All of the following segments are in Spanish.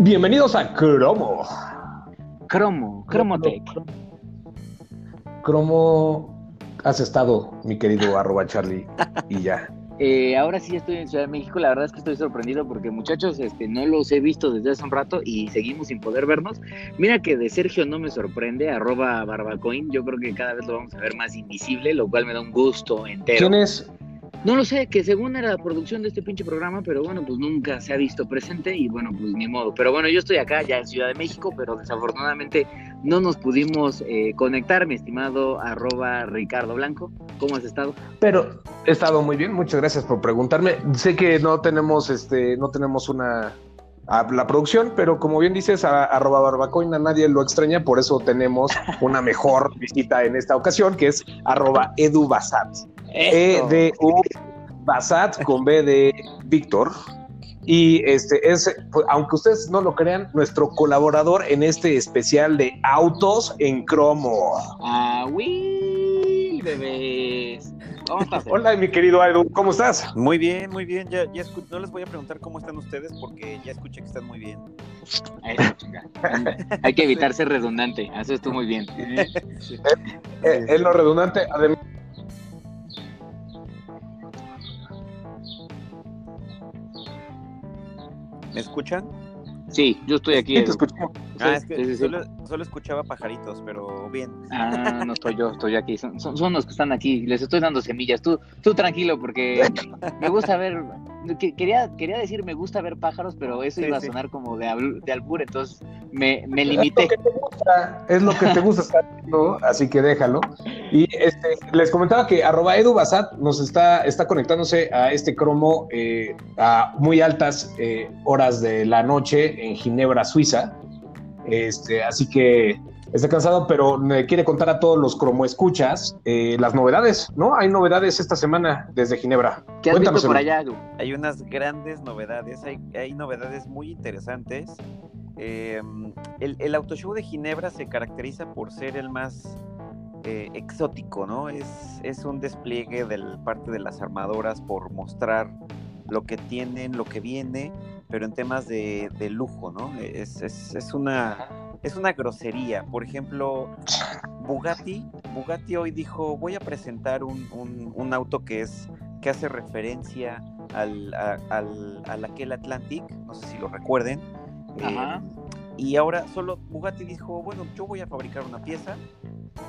Bienvenidos a Cromo. Cromo, Cromotech. Cromo, has estado, mi querido arroba Charlie, y ya. Eh, ahora sí estoy en Ciudad de México, la verdad es que estoy sorprendido porque muchachos, este, no los he visto desde hace un rato y seguimos sin poder vernos. Mira que de Sergio no me sorprende, arroba barbacoin, yo creo que cada vez lo vamos a ver más invisible, lo cual me da un gusto entero. ¿Quién es? No lo sé, que según era la producción de este pinche programa, pero bueno, pues nunca se ha visto presente y bueno, pues ni modo. Pero bueno, yo estoy acá ya en Ciudad de México, pero desafortunadamente no nos pudimos eh, conectar, mi estimado arroba Ricardo Blanco. ¿Cómo has estado? Pero he estado muy bien, muchas gracias por preguntarme. Sé que no tenemos, este, no tenemos una a la producción, pero como bien dices, a, arroba barbacoina nadie lo extraña, por eso tenemos una mejor visita en esta ocasión, que es arroba edubasat. E D U Basat con B de Víctor. Y este es, pues, aunque ustedes no lo crean, nuestro colaborador en este especial de autos en cromo. Ah, uy, bebés. ¿Cómo estás? Hola, mi querido Edu, ¿cómo estás? Muy bien, muy bien. Ya, ya no les voy a preguntar cómo están ustedes porque ya escuché que están muy bien. Hay que evitar ser redundante. Eso estuvo muy bien. Sí. Es, es lo redundante. Además, ¿Me escuchan? Sí, yo estoy aquí. Sí, te escucho. Ah, es que sí, sí, solo, solo, escuchaba pajaritos, pero bien. Ah, no estoy yo, estoy aquí. Son, son, son, los que están aquí. Les estoy dando semillas. Tú, tú tranquilo, porque me gusta ver. Quería, quería decir me gusta ver pájaros, pero eso iba a sonar como de, al, de albur, entonces me, me limité. Es lo que te gusta, es lo que te gusta estar viendo, así que déjalo. Y este, les comentaba que arroba Edu Basat nos está, está conectándose a este cromo eh, a muy altas eh, horas de la noche en Ginebra, Suiza. Este, así que está cansado, pero me quiere contar a todos los cromoescuchas eh, las novedades, ¿no? Hay novedades esta semana desde Ginebra. ¿Qué has Cuéntanos, visto por allá, Edu? Hay unas grandes novedades, hay, hay novedades muy interesantes. Eh, el, el Autoshow de Ginebra se caracteriza por ser el más eh, exótico, ¿no? Es, es un despliegue de parte de las armadoras por mostrar lo que tienen, lo que viene, pero en temas de, de lujo, ¿no? Es, es, es, una, es una grosería. Por ejemplo, Bugatti, Bugatti hoy dijo, voy a presentar un, un, un auto que, es, que hace referencia al, a, al, al aquel Atlantic, no sé si lo recuerden. Ajá. Eh, y ahora solo Bugatti dijo, bueno, yo voy a fabricar una pieza,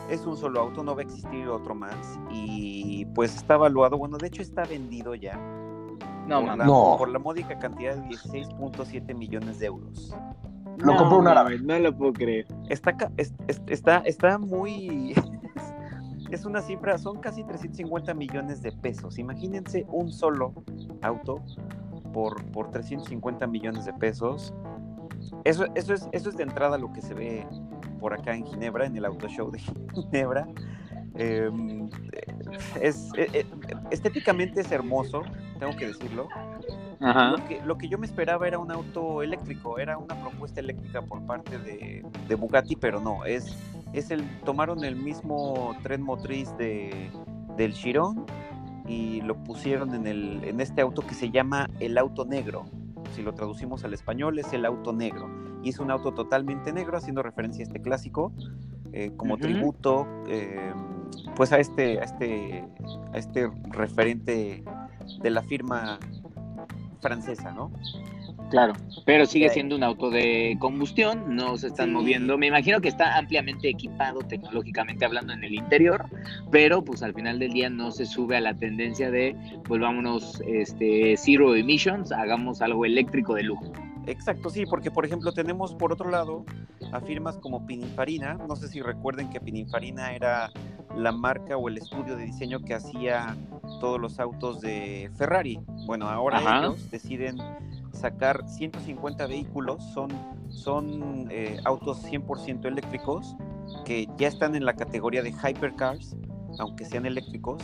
es un solo auto, no va a existir otro más. Y pues está evaluado, bueno, de hecho está vendido ya. No, por, la, no. por la módica cantidad de 16.7 millones de euros. Lo no, compró un árabe. No lo puedo creer. Está, está, está muy... es una cifra, son casi 350 millones de pesos. Imagínense un solo auto por, por 350 millones de pesos. Eso, eso, es, eso es de entrada lo que se ve por acá en Ginebra, en el Auto Show de Ginebra. Eh, es, eh, estéticamente es hermoso, tengo que decirlo. Ajá. Lo, que, lo que yo me esperaba era un auto eléctrico, era una propuesta eléctrica por parte de, de Bugatti, pero no, es, es el, tomaron el mismo tren motriz de, del Chiron y lo pusieron en, el, en este auto que se llama el auto negro. Si lo traducimos al español, es el auto negro. Y es un auto totalmente negro, haciendo referencia a este clásico, eh, como uh -huh. tributo, eh, pues a este, a este, a este referente de la firma francesa, ¿no? Claro, pero sigue siendo un auto de combustión, no se están sí. moviendo. Me imagino que está ampliamente equipado tecnológicamente hablando en el interior, pero pues al final del día no se sube a la tendencia de volvámonos este zero emissions, hagamos algo eléctrico de lujo. Exacto, sí, porque por ejemplo tenemos por otro lado a firmas como Pininfarina, no sé si recuerden que Pininfarina era la marca o el estudio de diseño que hacía todos los autos de Ferrari. Bueno, ahora Ajá. ellos deciden sacar 150 vehículos, son, son eh, autos 100% eléctricos que ya están en la categoría de hypercars, aunque sean eléctricos.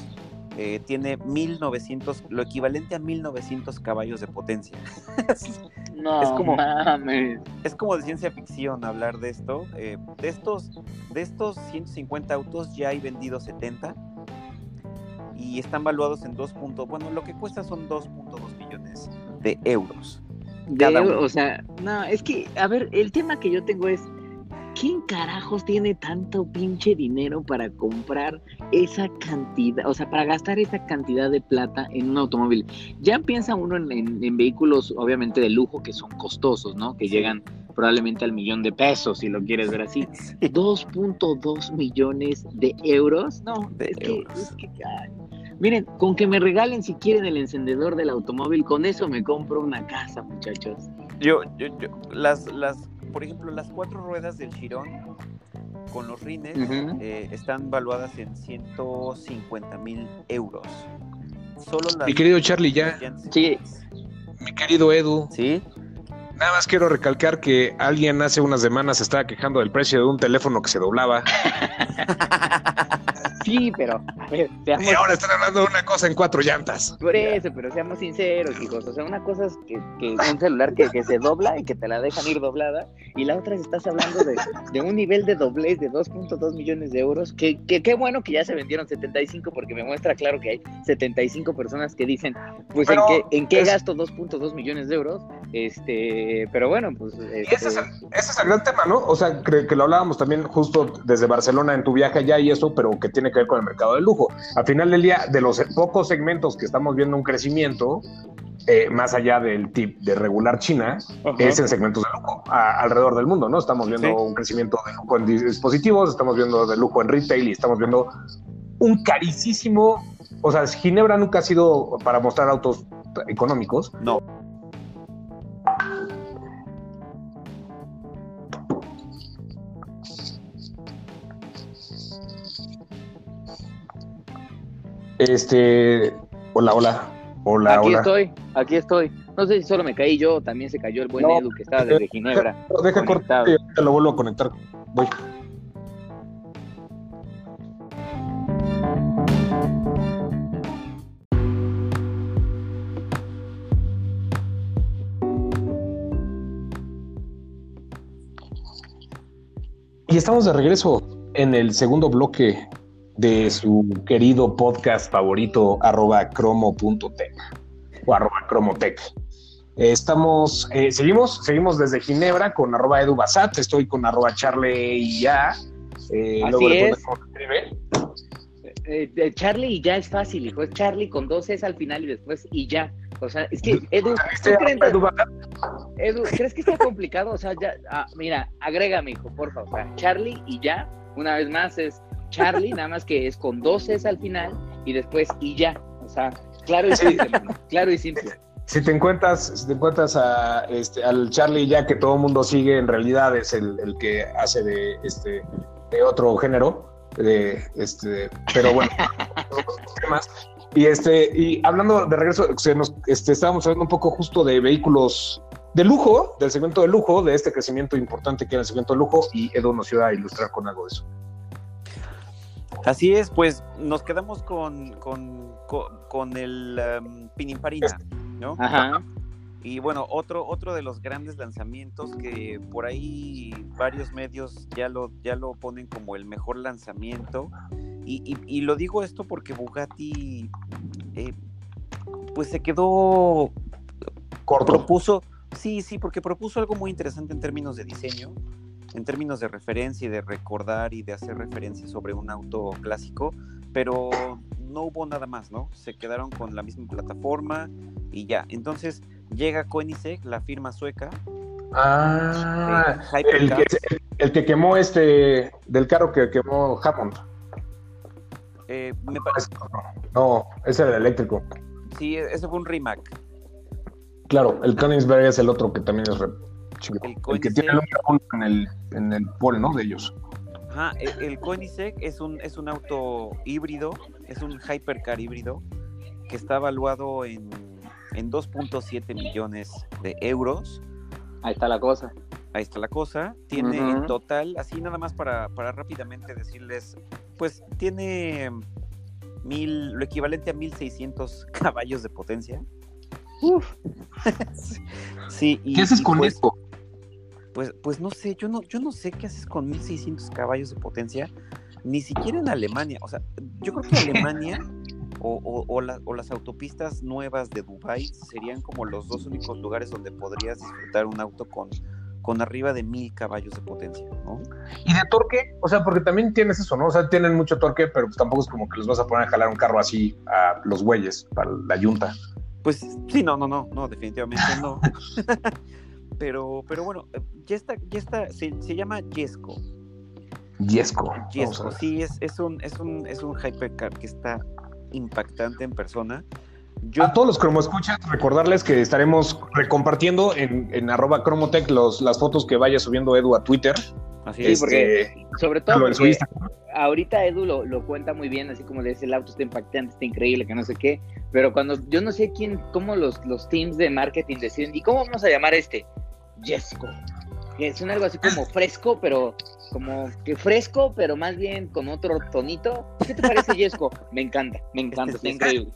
Eh, tiene 1900, lo equivalente a 1900 caballos de potencia. no, es como, mames. es como de ciencia ficción hablar de esto. Eh, de estos, de estos 150 autos ya hay vendidos 70 y están valuados en 2. bueno, lo que cuesta son 2.2 millones de euros. o sea, no, es que, a ver, el tema que yo tengo es, ¿quién carajos tiene tanto pinche dinero para comprar esa cantidad, o sea, para gastar esa cantidad de plata en un automóvil? Ya piensa uno en, vehículos, obviamente, de lujo que son costosos, ¿no? Que llegan probablemente al millón de pesos, si lo quieres ver así. 2.2 millones de euros. No, es, Que, es que, Miren, con que me regalen si quieren el encendedor del automóvil, con eso me compro una casa, muchachos. Yo, yo, yo, las, las por ejemplo, las cuatro ruedas del Chirón con los rines eh, están valuadas en 150 mil euros. Solo Mi querido Charlie, ya. Sí. Mi querido Edu. Sí. Nada más quiero recalcar que alguien hace unas semanas estaba quejando del precio de un teléfono que se doblaba. Sí, pero Y ahora están hablando de una cosa en cuatro llantas. Por eso, pero seamos sinceros, hijos. O sea, una cosa es que, un celular que, se dobla y que te la dejan ir doblada, y la otra es estás hablando de, un nivel de doblez de 2.2 millones de euros, que qué bueno que ya se vendieron 75, porque me muestra claro que hay 75 personas que dicen, pues en qué, en qué gasto 2.2 millones de euros, este, pero bueno, pues... Este... ese, es el, gran tema, ¿no? O sea, que, que lo hablábamos también justo desde Barcelona en tu viaje allá y eso, pero que tiene que ver con el mercado del lujo. Al final del día, de los pocos segmentos que estamos viendo un crecimiento, eh, más allá del tip de regular China, es en segmentos de lujo alrededor del mundo, ¿no? Estamos viendo un crecimiento de lujo en dispositivos, estamos viendo de lujo en retail y estamos viendo un carísimo, o sea, Ginebra nunca ha sido para mostrar autos económicos. No. Este, hola, hola. Hola, aquí hola. estoy, aquí estoy. No sé si solo me caí yo, también se cayó el buen Edu que estaba desde Ginebra. Deja, cortar, te lo vuelvo a conectar. Voy. Y estamos de regreso en el segundo bloque de su querido podcast favorito, arroba cromo.tech o arroba cromotech. Estamos, eh, seguimos, seguimos desde Ginebra con arroba edubasat, estoy con arroba charlie y ya. Eh, Así es. Eh, eh, Charlie y ya es fácil, hijo. Es Charlie con dos es al final y después y ya. O sea, es que Edu, Edu, ¿crees que está complicado? O sea, ya, ah, mira, agrégame, hijo, por favor. O sea, Charlie y ya, una vez más es Charlie, nada más que es con dos es al final y después y ya. O sea, claro y simple, claro y simple. Si te encuentras, si te encuentras a, este, al Charlie ya que todo el mundo sigue, en realidad es el, el que hace de, este, de otro género, de, este, pero bueno. Y este, y hablando de regreso, nos, este, estábamos hablando un poco justo de vehículos de lujo, del segmento de lujo, de este crecimiento importante que era el segmento de lujo, y Edu nos iba a ilustrar con algo de eso. Así es, pues nos quedamos con, con, el um, Pininfarina, ¿no? Ajá. Y bueno, otro, otro de los grandes lanzamientos que por ahí varios medios ya lo, ya lo ponen como el mejor lanzamiento. Y, lo digo esto porque Bugatti eh, pues se quedó corto. Propuso, sí, sí, porque propuso algo muy interesante en términos de diseño en términos de referencia y de recordar y de hacer referencia sobre un auto clásico, pero no hubo nada más, ¿no? Se quedaron con la misma plataforma y ya. Entonces llega Koenigsegg, la firma sueca. Ah, el que, el que, quemó este, del carro que quemó Hammond. Eh, me parece. No, ese era el eléctrico. Sí, ese fue un Rimac. Claro, el Koenigsberg es el otro que también es el, que tiene el en el, en el pol, ¿no? De ellos. Ajá, el, el Koenigsegg es un, es un auto híbrido, es un hypercar híbrido que está evaluado en, en 2.7 millones de euros. Ahí está la cosa. Ahí está la cosa. Tiene en total, así nada más para, para rápidamente decirles, pues tiene mil, lo equivalente a 1600 caballos de potencia. Uf. sí, ¿Qué haces con pues, esto? Pues, pues no sé, yo no, yo no sé qué haces con 1600 caballos de potencia, ni siquiera en Alemania. O sea, yo creo que Alemania o, o, las autopistas nuevas de Dubai serían como los dos únicos lugares donde podrías disfrutar un auto con, con arriba de mil caballos de potencia, ¿no? Y de torque, o sea, porque también tienes eso, ¿no? O sea, tienen mucho torque, pero pues tampoco es como que los vas a poner a jalar un carro así a los bueyes, para la yunta. Pues sí, no, no, no, no, definitivamente no. pero, pero bueno, ya está, ya está, se, llama Yesco. Yesco. Yesco, sí, es, es, un, es, un, es un hypercar que está impactante en persona. A todos los cromoscuchas, recordarles que estaremos recompartiendo en, en arroba cromotech los, las fotos que vaya subiendo Edu a Twitter. Así es, porque sobre todo porque ahorita Edu lo, lo, cuenta muy bien, así como le dice el auto está impactante, está increíble, que no sé qué, pero cuando yo no sé quién, cómo los, los teams de marketing deciden, ¿y cómo vamos a llamar este? Jesco. Que es algo así como fresco, pero como que fresco, pero más bien con otro tonito. ¿Qué te parece, Jesco? Me encanta, me encanta, está increíble.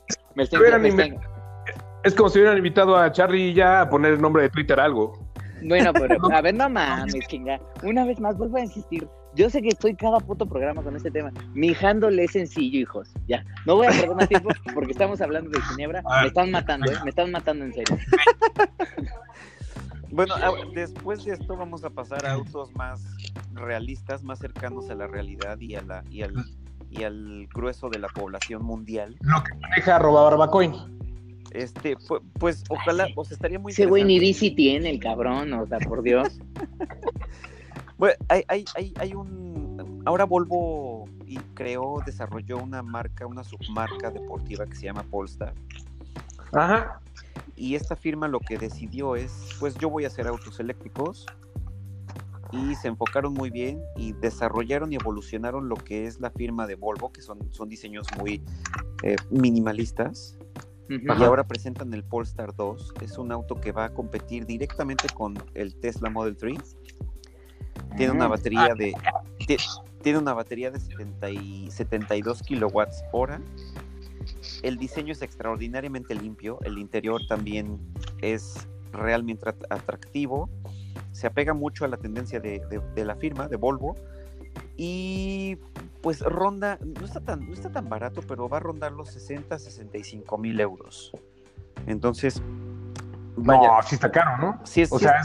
Es como si hubieran invitado a Charlie ya a poner el nombre de Twitter algo. Bueno, pero a ver, no mames, chinga. Una vez más, vuelvo a insistir. Yo sé que estoy cada puto programa con este tema. Mi handle es sencillo, hijos. Ya. No voy a perder más tiempo porque estamos hablando de Ginebra. Me están matando, ¿eh? Me están matando en serio. Bueno, después de esto vamos a pasar a autos más realistas, más cercanos a la realidad y a la y al y al grueso de la población mundial. Lo que maneja arroba barbacoin. Este, pues, pues ojalá, o sea, estaría muy Ese güey ni bici tiene el cabrón, o sea, por Dios. bueno, hay, hay, hay, hay un. Ahora Volvo y creó, desarrolló una marca, una submarca deportiva que se llama Polestar. Ajá. Y esta firma lo que decidió es, pues yo voy a hacer autos eléctricos, y se enfocaron muy bien y desarrollaron y evolucionaron lo que es la firma de Volvo, que son, son diseños muy eh, minimalistas. Y ahora presentan el Polestar 2. Es un auto que va a competir directamente con el Tesla Model 3. Tiene una batería de tiene una batería de 72 kilowatts hora. El diseño es extraordinariamente limpio. El interior también es realmente atractivo se apega mucho a la tendencia de, la firma, de Volvo, y pues ronda, no está, tan, no está tan barato, pero va a rondar los 60, 65 mil euros. Entonces, vaya. No, sí está caro, ¿no? Sí es, o sea,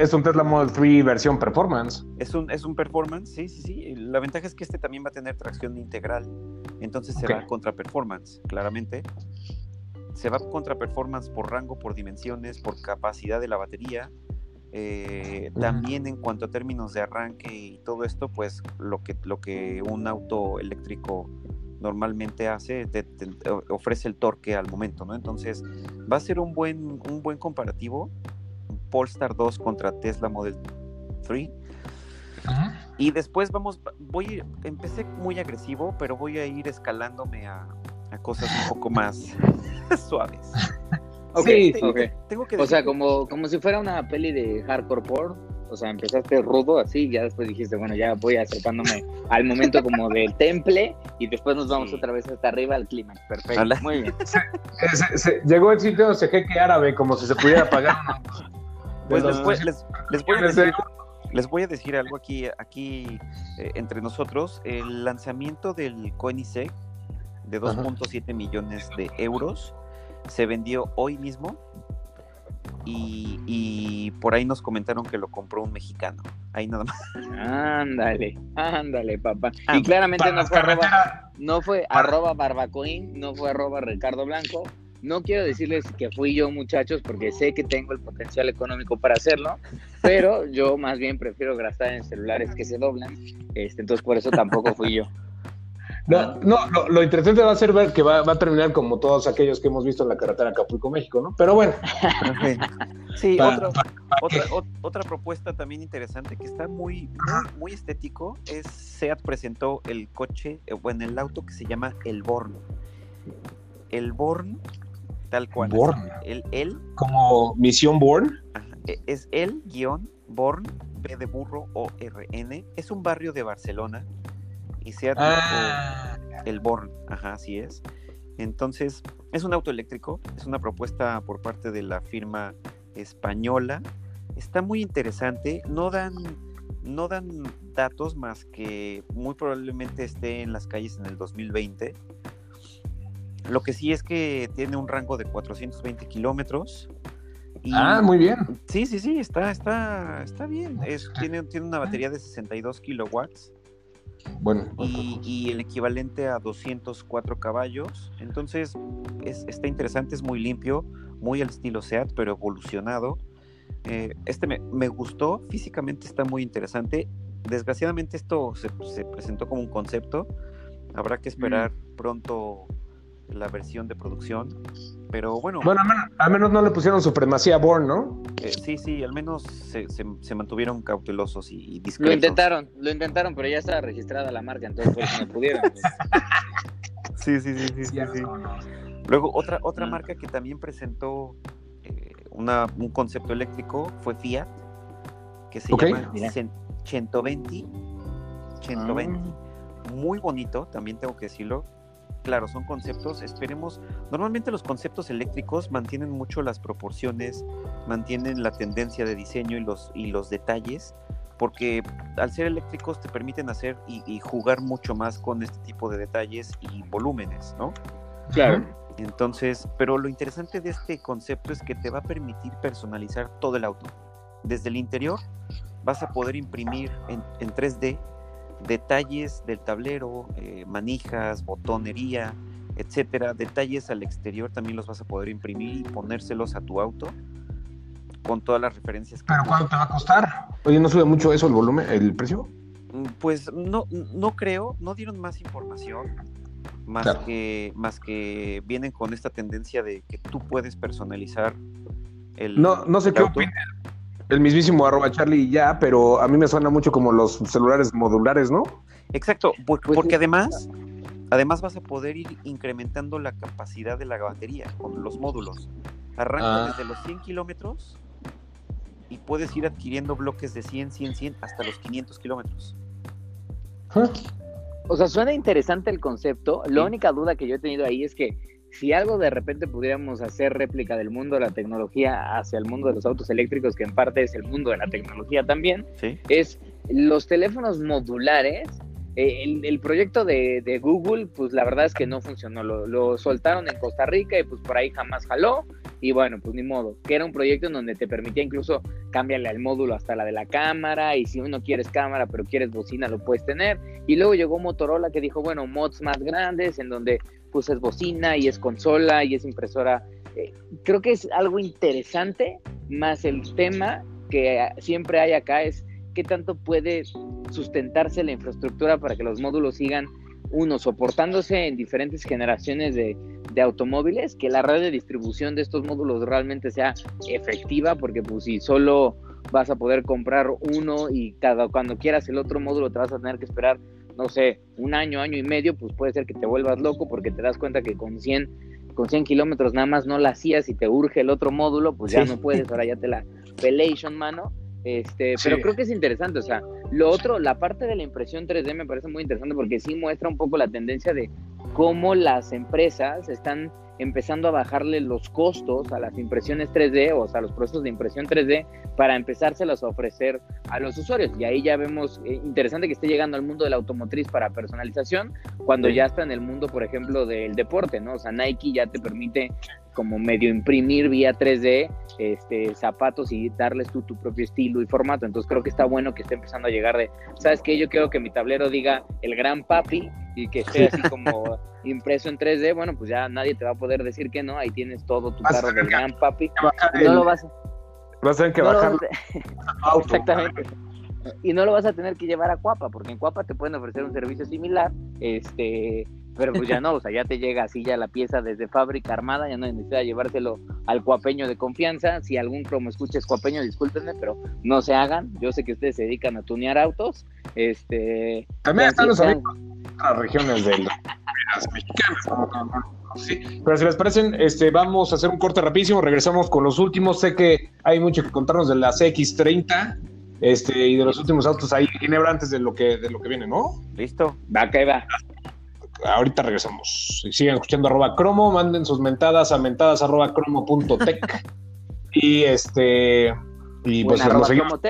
es, un, Tesla Model 3 versión performance. Es un, es un performance, sí, sí, sí. La ventaja es que este también va a tener tracción integral. Entonces se va contra performance, claramente. Se va contra performance por rango, por dimensiones, por capacidad de la batería. Eh, también en cuanto a términos de arranque y todo esto, pues lo que, lo que un auto eléctrico normalmente hace, te, ofrece el torque al momento, ¿no? Entonces va a ser un buen, un buen comparativo, Polestar 2 contra Tesla Model 3. Y después vamos, voy, empecé muy agresivo, pero voy a ir escalándome a, a cosas un poco más suaves. Okay, o sea, como, como si fuera una peli de hardcore porn. O sea, empezaste rudo así, y ya después dijiste, bueno, ya voy acercándome al momento como del temple y después nos vamos otra vez hasta arriba al clima. Perfecto. Muy bien. llegó el sitio de jeque árabe, como si se pudiera pagar Pues después les, voy a decir, les voy a decir algo aquí, aquí eh, entre nosotros. El lanzamiento del Koenigsegg de 2.7 millones de euros se vendió hoy mismo y, por ahí nos comentaron que lo compró un mexicano. Ahí nada más. Ándale, ándale, papá. Ah, y claramente no fue, arroba, no fue arroba barbacoin, no fue arroba Ricardo Blanco. No quiero decirles que fui yo, muchachos, porque sé que tengo el potencial económico para hacerlo, pero yo más bien prefiero gastar en celulares que se doblan. Este, entonces, por eso tampoco fui yo. No, no lo, interesante va a ser ver que va, a terminar como todos aquellos que hemos visto en la carretera Acapulco, México, ¿no? Pero bueno. sí, otra, otra, propuesta también interesante que está muy, muy, estético es SEAT presentó el coche, eh, bueno, el auto que se llama el Born. El Born, tal cual. Born. El, el, Como Misión Born. E, es el guion Born, B de burro O R N. Es un barrio de Barcelona y sea ah. el Born, ajá, así es. Entonces, es un auto eléctrico, es una propuesta por parte de la firma española. Está muy interesante, no dan no dan datos más que muy probablemente esté en las calles en el 2020. Lo que sí es que tiene un rango de 420 kilómetros. ah, muy bien. Sí, sí, sí, está, está, está bien. Es, tiene, tiene una batería de 62 kilowatts. Bueno. Y, el equivalente a 204 caballos. Entonces, es, está interesante, es muy limpio, muy al estilo SEAT, pero evolucionado. Eh, este me, me, gustó, físicamente está muy interesante. Desgraciadamente esto se, se presentó como un concepto. Habrá que esperar pronto la versión de producción. Pero bueno. Bueno, al menos, no le pusieron supremacía a Born, ¿no? Eh, sí, sí, al menos se, se, mantuvieron cautelosos y, discretos. Lo intentaron, lo intentaron, pero ya estaba registrada la marca, entonces por eso no pudieron. sí, sí, sí, sí, Luego, otra, otra mm. marca que también presentó eh, una, un concepto eléctrico fue Fiat, que se llama 120. 120. Muy bonito, también tengo que decirlo claro, son conceptos, esperemos, normalmente los conceptos eléctricos mantienen mucho las proporciones, mantienen la tendencia de diseño y los, y los detalles, porque al ser eléctricos te permiten hacer y, jugar mucho más con este tipo de detalles y volúmenes, ¿no? Claro. Entonces, pero lo interesante de este concepto es que te va a permitir personalizar todo el auto. Desde el interior vas a poder imprimir en, en 3D detalles del tablero, eh, manijas, botonería, etcétera, detalles al exterior también los vas a poder imprimir y ponérselos a tu auto con todas las referencias. ¿Pero cuánto te va a costar? Oye, ¿no sube mucho eso el volumen, el precio? Mm, pues no, no creo, no dieron más información, más, que, más que vienen con esta tendencia de que tú puedes personalizar el. No, no sé qué el mismísimo arroba Charlie ya, pero a mí me suena mucho como los celulares modulares, ¿no? Exacto, pues porque además, además vas a poder ir incrementando la capacidad de la batería con los módulos. Arranca ah. desde los 100 kilómetros y puedes ir adquiriendo bloques de 100, 100, 100 hasta los 500 kilómetros. O sea, suena interesante el concepto. La única duda que yo he tenido ahí es que si algo de repente pudiéramos hacer réplica del mundo de la tecnología hacia el mundo de los autos eléctricos, que en parte es el mundo de la tecnología también, es los teléfonos modulares. Eh, el, proyecto de, Google, pues la verdad es que no funcionó. Lo, soltaron en Costa Rica y pues por ahí jamás jaló. Y bueno, pues ni modo. Que era un proyecto en donde te permitía incluso cambiarle al módulo hasta la de la cámara. Y si no quieres cámara, pero quieres bocina, lo puedes tener. Y luego llegó Motorola que dijo, bueno, mods más grandes, en donde pues es bocina y es consola y es impresora. Eh, creo que es algo interesante, más el tema que siempre hay acá es qué tanto puede sustentarse la infraestructura para que los módulos sigan, uno, soportándose en diferentes generaciones de, de automóviles, que la red de distribución de estos módulos realmente sea efectiva, porque pues si solo vas a poder comprar uno y cada cuando quieras el otro módulo te vas a tener que esperar no sé, un año, año y medio, pues puede ser que te vuelvas loco porque te das cuenta que con 100, con 100 kilómetros nada más no la hacías y te urge el otro módulo, pues ya no puedes, ahora ya te la pelation, mano. Este, pero creo que es interesante, o sea, lo otro, la parte de la impresión 3D me parece muy interesante porque sí muestra un poco la tendencia de cómo las empresas están empezando a bajarle los costos a las impresiones 3D o a los procesos de impresión 3D para empezárselos a ofrecer a los usuarios. Y ahí ya vemos, eh, interesante que esté llegando al mundo de la automotriz para personalización, cuando ya está en el mundo, por ejemplo, del deporte, ¿no? O sea, Nike ya te permite como medio imprimir vía 3D este, zapatos y darles tú tu propio estilo y formato. Entonces creo que está bueno que esté empezando a llegar de, ¿sabes qué? Yo quiero que mi tablero diga el gran papi y que esté así como impreso en 3D. Bueno, pues ya nadie te va a poder decir que no. Ahí tienes todo tu carro del gran papi. no lo vas a... Vas a tener que bajar. Exactamente y no lo vas a tener que llevar a Cuapa, porque en Cuapa te pueden ofrecer un servicio similar, este, pero pues ya no, o sea, ya te llega así ya la pieza desde fábrica armada, ya no necesita llevárselo al cuapeño de confianza. Si algún cromo escucha es cuapeño, discúlpenme, pero no se hagan. Yo sé que ustedes se dedican a tunear autos. Este, También están los amigos las regiones de las mexicanas. Sí, pero si les parecen, este, vamos a hacer un corte rapidísimo, regresamos con los últimos. Sé que hay mucho que contarnos de las X30 este, y de los últimos autos ahí en Ginebra antes de lo que, de lo que viene, ¿no? Listo, va que va ahorita regresamos. Sigan escuchando arroba cromo, manden sus mentadas a mentadas arroba cromo punto tech. y este y pues nos seguimos.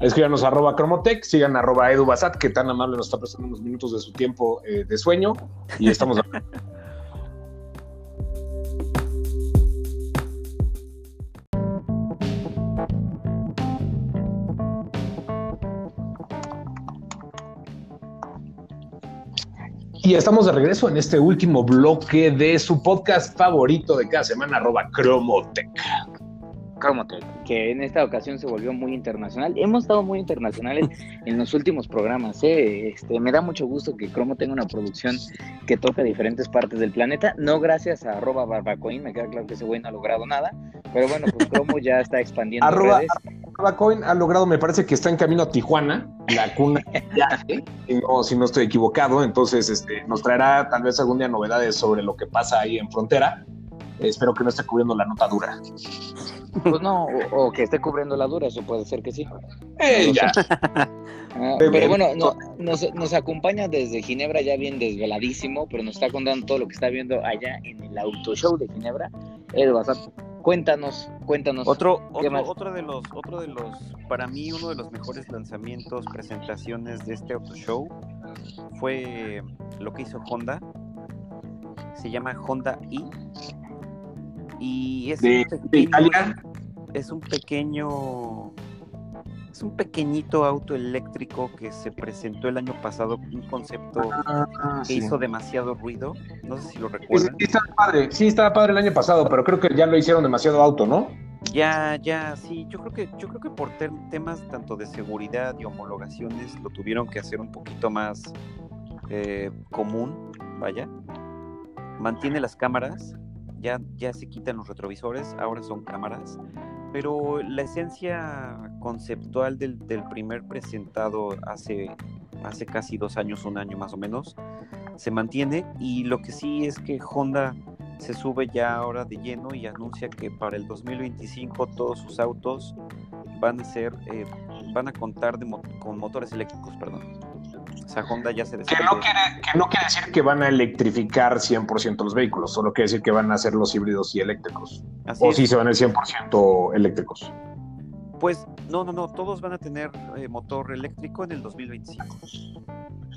Escríbanos arroba Cromotech, sigan arroba Edu Basat, que tan amable nos está prestando unos minutos de su tiempo eh, de sueño. Y estamos. Y estamos de regreso en este último bloque de su podcast favorito de cada semana, arroba Cromotech. Que en esta ocasión se volvió muy internacional. Hemos estado muy internacionales en los últimos programas. ¿eh? Este, me da mucho gusto que Cromo tenga una producción que toca diferentes partes del planeta. No gracias a arroba barbacoin, me queda claro que ese güey no ha logrado nada. Pero bueno, pues Cromo ya está expandiendo arroba, redes. Barbacoin ha logrado, me parece que está en camino a Tijuana, la cuna de no, si no estoy equivocado. Entonces, este, nos traerá tal vez algún día novedades sobre lo que pasa ahí en frontera. Espero que no esté cubriendo la nota dura. Pues no, o, o, que esté cubriendo la dura, eso puede ser que sí. Eh, ya. Ah, pero bueno, no, nos, nos, acompaña desde Ginebra ya bien desveladísimo, pero nos está contando todo lo que está viendo allá en el Auto Show de Ginebra. Edward, cuéntanos, cuéntanos. Otro, otro, otro, de los, otro de los, para mí uno de los mejores lanzamientos, presentaciones de este Auto Show fue lo que hizo Honda. Se llama Honda i y es de, un pequeño, de Italia. es un pequeño es un pequeñito auto eléctrico que se presentó el año pasado un concepto ah, que sí. hizo demasiado ruido no sé si lo recuerdan sí, estaba padre, sí, estaba padre el año pasado, pero creo que ya lo hicieron demasiado auto, ¿no? ya ya sí yo creo que yo creo que por temas tanto de seguridad y homologaciones lo tuvieron que hacer un poquito más eh, común vaya mantiene las cámaras ya, ya se quitan los retrovisores, ahora son cámaras, pero la esencia conceptual del, del, primer presentado hace, hace casi dos años, un año más o menos, se mantiene y lo que sí es que Honda se sube ya ahora de lleno y anuncia que para el 2025 todos sus autos van a ser, eh, van a contar con motores eléctricos, perdón. O sea, Honda ya se que no, quiere, que no quiere decir que van a electrificar 100% los vehículos, solo quiere decir que van a hacer los híbridos y eléctricos. Así o sí se van a ir 100% eléctricos. Pues no, no, no, todos van a tener eh, motor eléctrico en el 2025.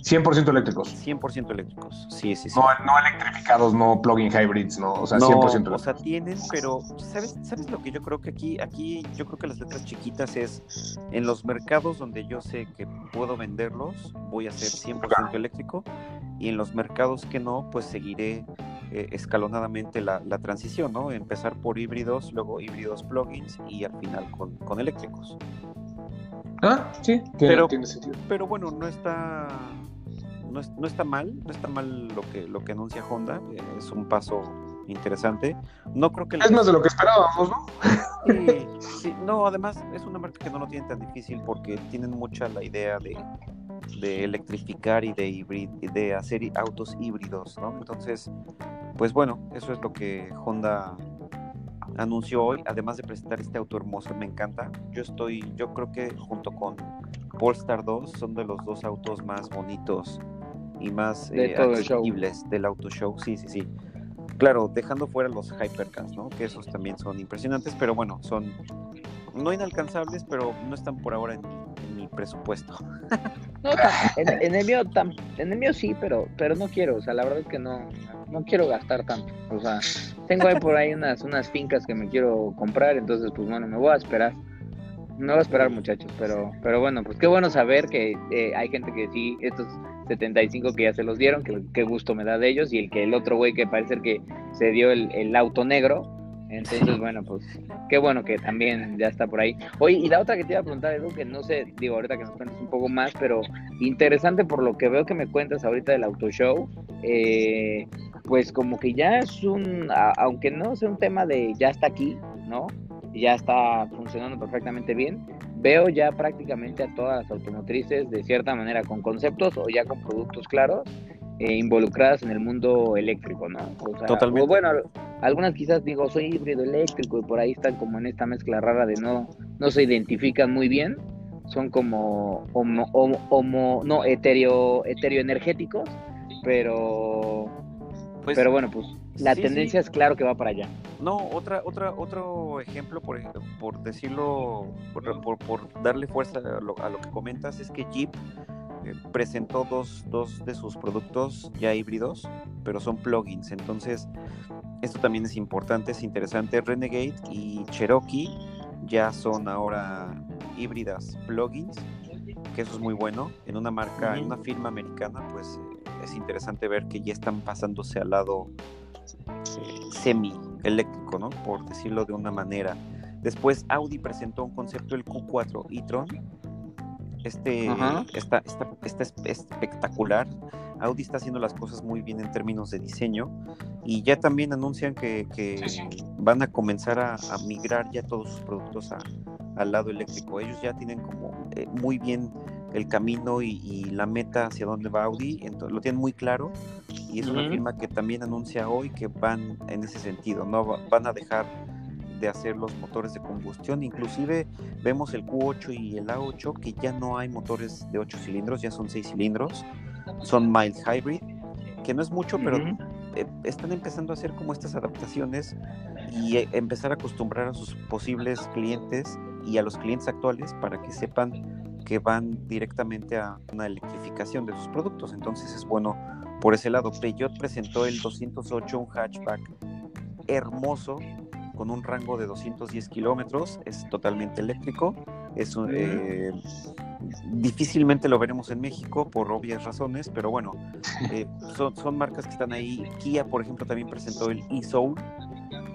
100% eléctricos. 100% eléctricos, sí, sí, sí. No, no electrificados, no plug-in hybrids, no, o sea, no, 100% eléctricos. O sea, tienen, pero ¿sabes, ¿sabes lo que yo creo que aquí, aquí yo creo que las letras chiquitas es en los mercados donde yo sé que puedo venderlos, voy a ser 100% eléctrico y en los mercados que no, pues seguiré eh, escalonadamente la, la, transición, ¿no? Empezar por híbridos, luego híbridos plugins y al final con, con eléctricos. Ah, sí, tiene, pero, tiene sentido. Pero bueno, no está, no, es, no, está mal, no está mal lo que, lo que anuncia Honda, eh, es un paso interesante. No creo que es más de lo que esperábamos, ¿no? Sí, sí, no, además es una marca que no lo tiene tan difícil porque tienen mucha la idea de, de electrificar y de hibrid, de hacer autos híbridos, ¿no? Entonces, pues bueno, eso es lo que Honda anunció hoy, además de presentar este auto hermoso, me encanta. Yo estoy, yo creo que junto con Polestar 2 son de los dos autos más bonitos y más de eh, accesibles del auto show. Sí, sí, sí. Claro, dejando fuera los hypercars, ¿no? Que esos también son impresionantes, pero bueno, son no inalcanzables, pero no están por ahora en mi, presupuesto. No, en, en, el mío tam, en el mío sí, pero pero no quiero, o sea, la verdad es que no no quiero gastar tanto. O sea, tengo ahí por ahí unas unas fincas que me quiero comprar, entonces pues bueno, me voy a esperar. Me voy a esperar, muchachos, pero pero bueno, pues qué bueno saber que eh, hay gente que sí estos 75 que ya se los dieron, que qué gusto me da de ellos y el que el otro güey que parece que se dio el, el auto negro entonces, bueno, pues qué bueno que también ya está por ahí. Oye, y la otra que te iba a preguntar, Edu, que no sé, digo, ahorita que nos cuentes un poco más, pero interesante por lo que veo que me cuentas ahorita del auto show, eh, pues como que ya es un, aunque no sea un tema de ya está aquí, ¿no? Ya está funcionando perfectamente bien. Veo ya prácticamente a todas las automotrices de cierta manera con conceptos o ya con productos claros eh, involucradas en el mundo eléctrico, ¿no? O sea, Totalmente. O bueno, algunas quizás digo soy híbrido eléctrico y por ahí están como en esta mezcla rara de no, no se identifican muy bien, son como homo, homo, homo no etéreo, energéticos, pero pues, pero bueno, pues la sí, tendencia sí. es claro que va para allá. No, otra, otra, otro ejemplo, por, por decirlo, por, por, por darle fuerza a lo, a lo, que comentas, es que Jeep presentó dos, dos de sus productos ya híbridos, pero son plugins. Entonces, esto también es importante, es interesante. Renegade y Cherokee ya son ahora híbridas plugins, que eso es muy bueno. En una marca, en una firma americana, pues es interesante ver que ya están pasándose al lado eh, semi eléctrico, ¿no? Por decirlo de una manera. Después Audi presentó un concepto el Q4 e-tron. Este está, está, espectacular. Audi está haciendo las cosas muy bien en términos de diseño y ya también anuncian que, van a comenzar a, migrar ya todos sus productos al lado eléctrico. Ellos ya tienen como eh, muy bien el camino y, la meta hacia dónde va Audi, entonces, lo tienen muy claro y es una firma que también anuncia hoy que van en ese sentido, no van a dejar de hacer los motores de combustión, inclusive vemos el Q8 y el A8 que ya no hay motores de 8 cilindros, ya son 6 cilindros, son mild hybrid, que no es mucho, pero eh, están empezando a hacer como estas adaptaciones y eh, empezar a acostumbrar a sus posibles clientes y a los clientes actuales para que sepan que van directamente a una electrificación de sus productos. Entonces es bueno por ese lado. Peugeot presentó el 208, un hatchback hermoso con un rango de 210 kilómetros, es totalmente eléctrico, es eh, difícilmente lo veremos en México por obvias razones, pero bueno, eh, son, son, marcas que están ahí. Kia, por ejemplo, también presentó el e-Soul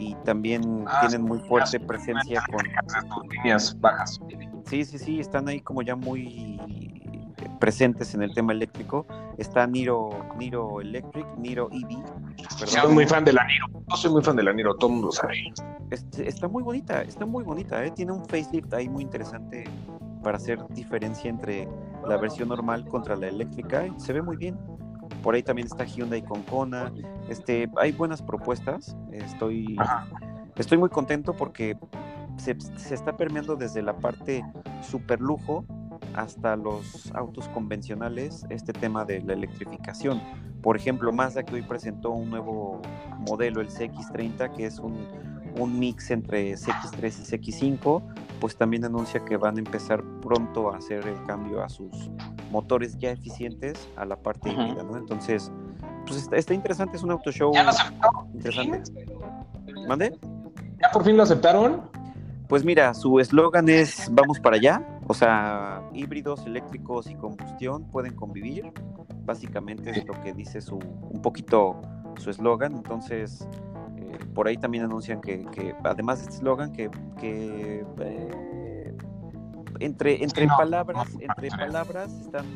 y también ah, tienen muy fuerte presencia con líneas bajas. Sí, sí, sí, están ahí como ya muy presentes en el tema eléctrico. Está Niro, Niro Electric, Niro EV. Soy muy fan de la Niro. No soy muy fan de la Niro, todo el mundo sabe. Este, está muy bonita, está muy bonita. ¿eh? Tiene un facelift ahí muy interesante para hacer diferencia entre la versión normal contra la eléctrica. Se ve muy bien. Por ahí también está Hyundai con Kona. Este, hay buenas propuestas. Estoy, estoy muy contento porque se, está permeando desde la parte super lujo hasta los autos convencionales este tema de la electrificación. Por ejemplo, Mazda que hoy presentó un nuevo modelo, el CX30, que es un, mix entre CX3 y CX5, pues también anuncia que van a empezar pronto a hacer el cambio a sus motores ya eficientes a la parte híbrida, ¿no? Entonces, pues está, interesante, es un auto show interesante. ¿Mande? ¿Ya por fin lo aceptaron? Pues mira, su eslogan es vamos para allá, o sea, híbridos, eléctricos y combustión pueden convivir. Básicamente es lo que dice su un poquito su eslogan. Entonces, eh, por ahí también anuncian que, además de este eslogan, que, eh, entre, entre palabras, entre palabras están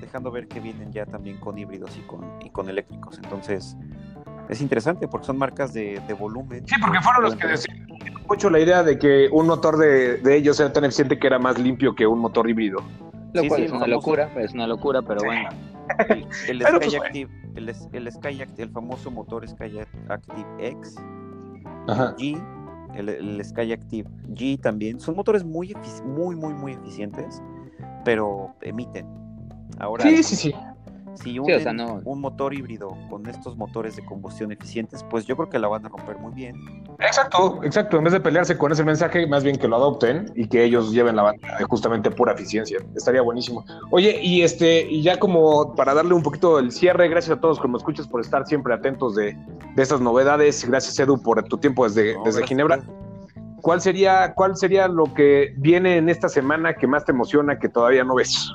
dejando ver que vienen ya también con híbridos y con, y con eléctricos. Entonces, es interesante porque son marcas de, volumen. Sí, porque fueron los que decían mucho la idea de que un motor de, ellos era tan eficiente que era más limpio que un motor híbrido. Lo cual es una locura, es una locura, pero bueno. El, Sky pues, Active, el, Sky Active, el famoso motor Sky Active X, G, el, Sky Active G también, son motores muy, muy, muy, muy eficientes, pero emiten. Ahora, sí, sí, sí. Si un motor híbrido con estos motores de combustión eficientes, pues yo creo que la van a romper muy bien. Exacto, exacto. En vez de pelearse con ese mensaje, más bien que lo adopten y que ellos lleven la banda de justamente pura eficiencia. Estaría buenísimo. Oye, y este, y ya como para darle un poquito el cierre, gracias a todos que me escuchas por estar siempre atentos de, de estas novedades. Gracias, Edu, por tu tiempo desde, desde Ginebra. ¿Cuál sería, ¿Cuál sería lo que viene en esta semana que más te emociona que todavía no ves?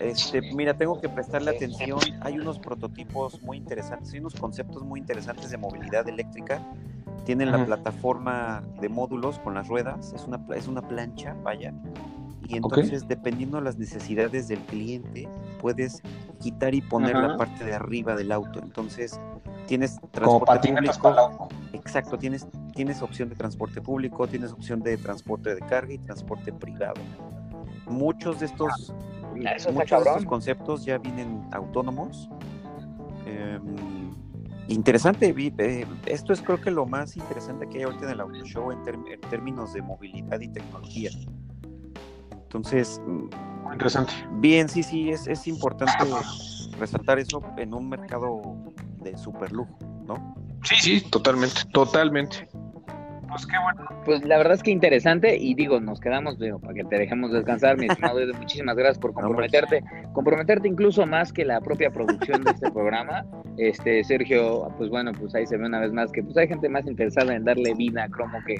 Este, mira, tengo que prestarle atención. Hay unos prototipos muy interesantes, hay unos conceptos muy interesantes de movilidad eléctrica. Tienen la plataforma de módulos con las ruedas, es una, es una plancha, vaya. Y entonces, dependiendo de las necesidades del cliente, puedes quitar y poner la parte de arriba del auto. Entonces, tienes transporte público. Exacto, tienes, tienes opción de transporte público, tienes opción de transporte de carga y transporte privado. Muchos de estos muchos de estos conceptos ya vienen autónomos. Em, interesante, eh, esto es creo que lo más interesante que hay ahorita en el auto show en, términos de movilidad y tecnología. Entonces, mm, interesante. Bien, sí, sí, es, es importante resaltar eso en un mercado de super lujo, ¿no? Sí, sí, totalmente, totalmente. Pues qué bueno. Pues la verdad es que interesante y digo, nos quedamos, digo, para que te dejemos descansar, mi estimado muchísimas gracias por comprometerte, comprometerte incluso más que la propia producción de este programa. Este, Sergio, pues bueno, pues ahí se ve una vez más que pues hay gente más interesada en darle vida a Cromo que,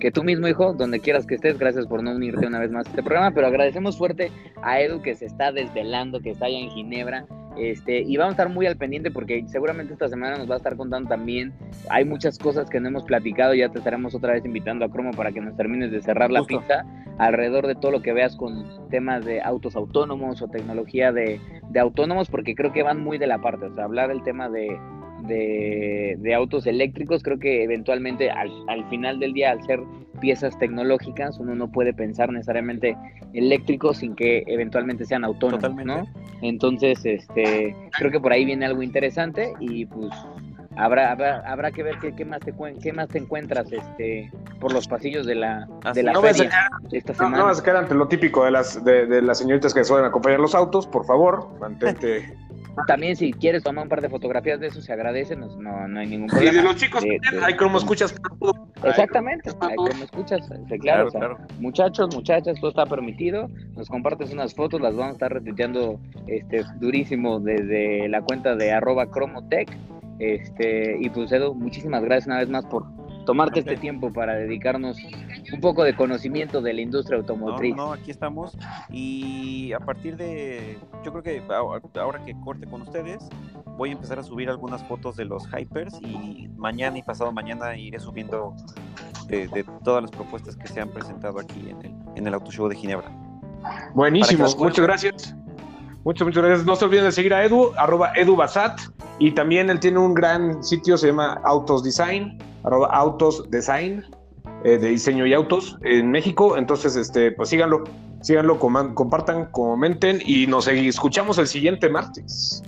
que tú mismo, hijo, donde quieras que estés, gracias por no unirte una vez más a este programa, pero agradecemos fuerte a Edu que se está desvelando, que está allá en Ginebra, Este, y vamos a estar muy al pendiente porque seguramente esta semana nos va a estar contando también. Hay muchas cosas que no hemos platicado. Ya te estaremos otra vez invitando a Cromo para que nos termines de cerrar la pista alrededor de todo lo que veas con temas de autos autónomos o tecnología de, de autónomos, porque creo que van muy de la parte. O sea, hablar del tema de, de, autos eléctricos, creo que eventualmente al, al, final del día, al ser piezas tecnológicas, uno no puede pensar necesariamente eléctricos sin que eventualmente sean autónomos, ¿no? Entonces, este, creo que por ahí viene algo interesante y pues habrá habrá, habrá que ver qué, qué, más te qué más te encuentras este por los pasillos de la de la no feria esta semana. No, vas a quedar ante lo típico de las de, de las señoritas que suelen acompañar los autos, por favor, mantente también si quieres tomar un par de fotografías de eso se agradece, no, no, hay ningún problema. Y de los chicos, hay como escuchas. Exactamente, hay como escuchas, claro, claro, muchachos, muchachas, todo está permitido, nos compartes unas fotos, las vamos a estar retuiteando este, durísimo desde la cuenta de arroba cromotech, este, y pues Edu, muchísimas gracias una vez más por tomarte este tiempo para dedicarnos un poco de conocimiento de la industria automotriz. No, no, aquí estamos y a partir de, yo creo que ahora que corte con ustedes, voy a empezar a subir algunas fotos de los hypers y mañana y pasado mañana iré subiendo de, todas las propuestas que se han presentado aquí en el, en el Auto Show de Ginebra. Buenísimo, muchas gracias. Muchas, muchas gracias. No se olviden de seguir a Edu, arroba Edu Basat. Y también él tiene un gran sitio, se llama Autos Design, arroba Autos Design, eh, de diseño y autos en México. Entonces, este, pues síganlo, síganlo, compartan, comenten y nos escuchamos el siguiente martes.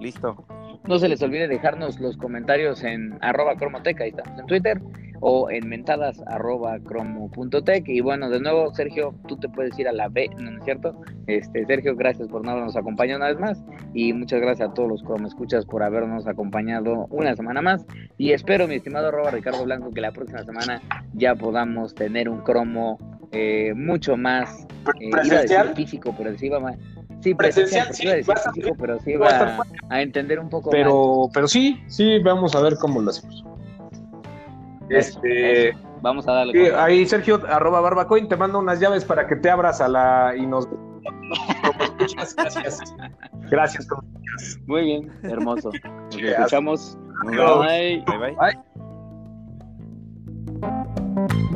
Listo. No se les olvide dejarnos los comentarios en arroba cromoteca, ahí estamos en Twitter, o en mentadas arroba cromo.tech. Y bueno, de nuevo, Sergio, tú te puedes ir a la B, ¿no es cierto? Este, Sergio, gracias por no habernos acompañado una vez más. Y muchas gracias a todos los cromo escuchas por habernos acompañado una semana más. Y espero, mi estimado arroba Ricardo Blanco, que la próxima semana ya podamos tener un cromo eh, mucho más eh, ¿Presencial? físico, pero sí va más. Sí, presencial, presencial sí, físico, pero sí va a, entender un poco pero, Pero sí, sí, vamos a ver cómo lo hacemos. Este. Vamos a darle. Ahí, Sergio, arroba barbacoin, te mando unas llaves para que te abras a la y nos. Muchas gracias. Gracias. Muy bien, hermoso. Nos escuchamos. Bye. bye. bye.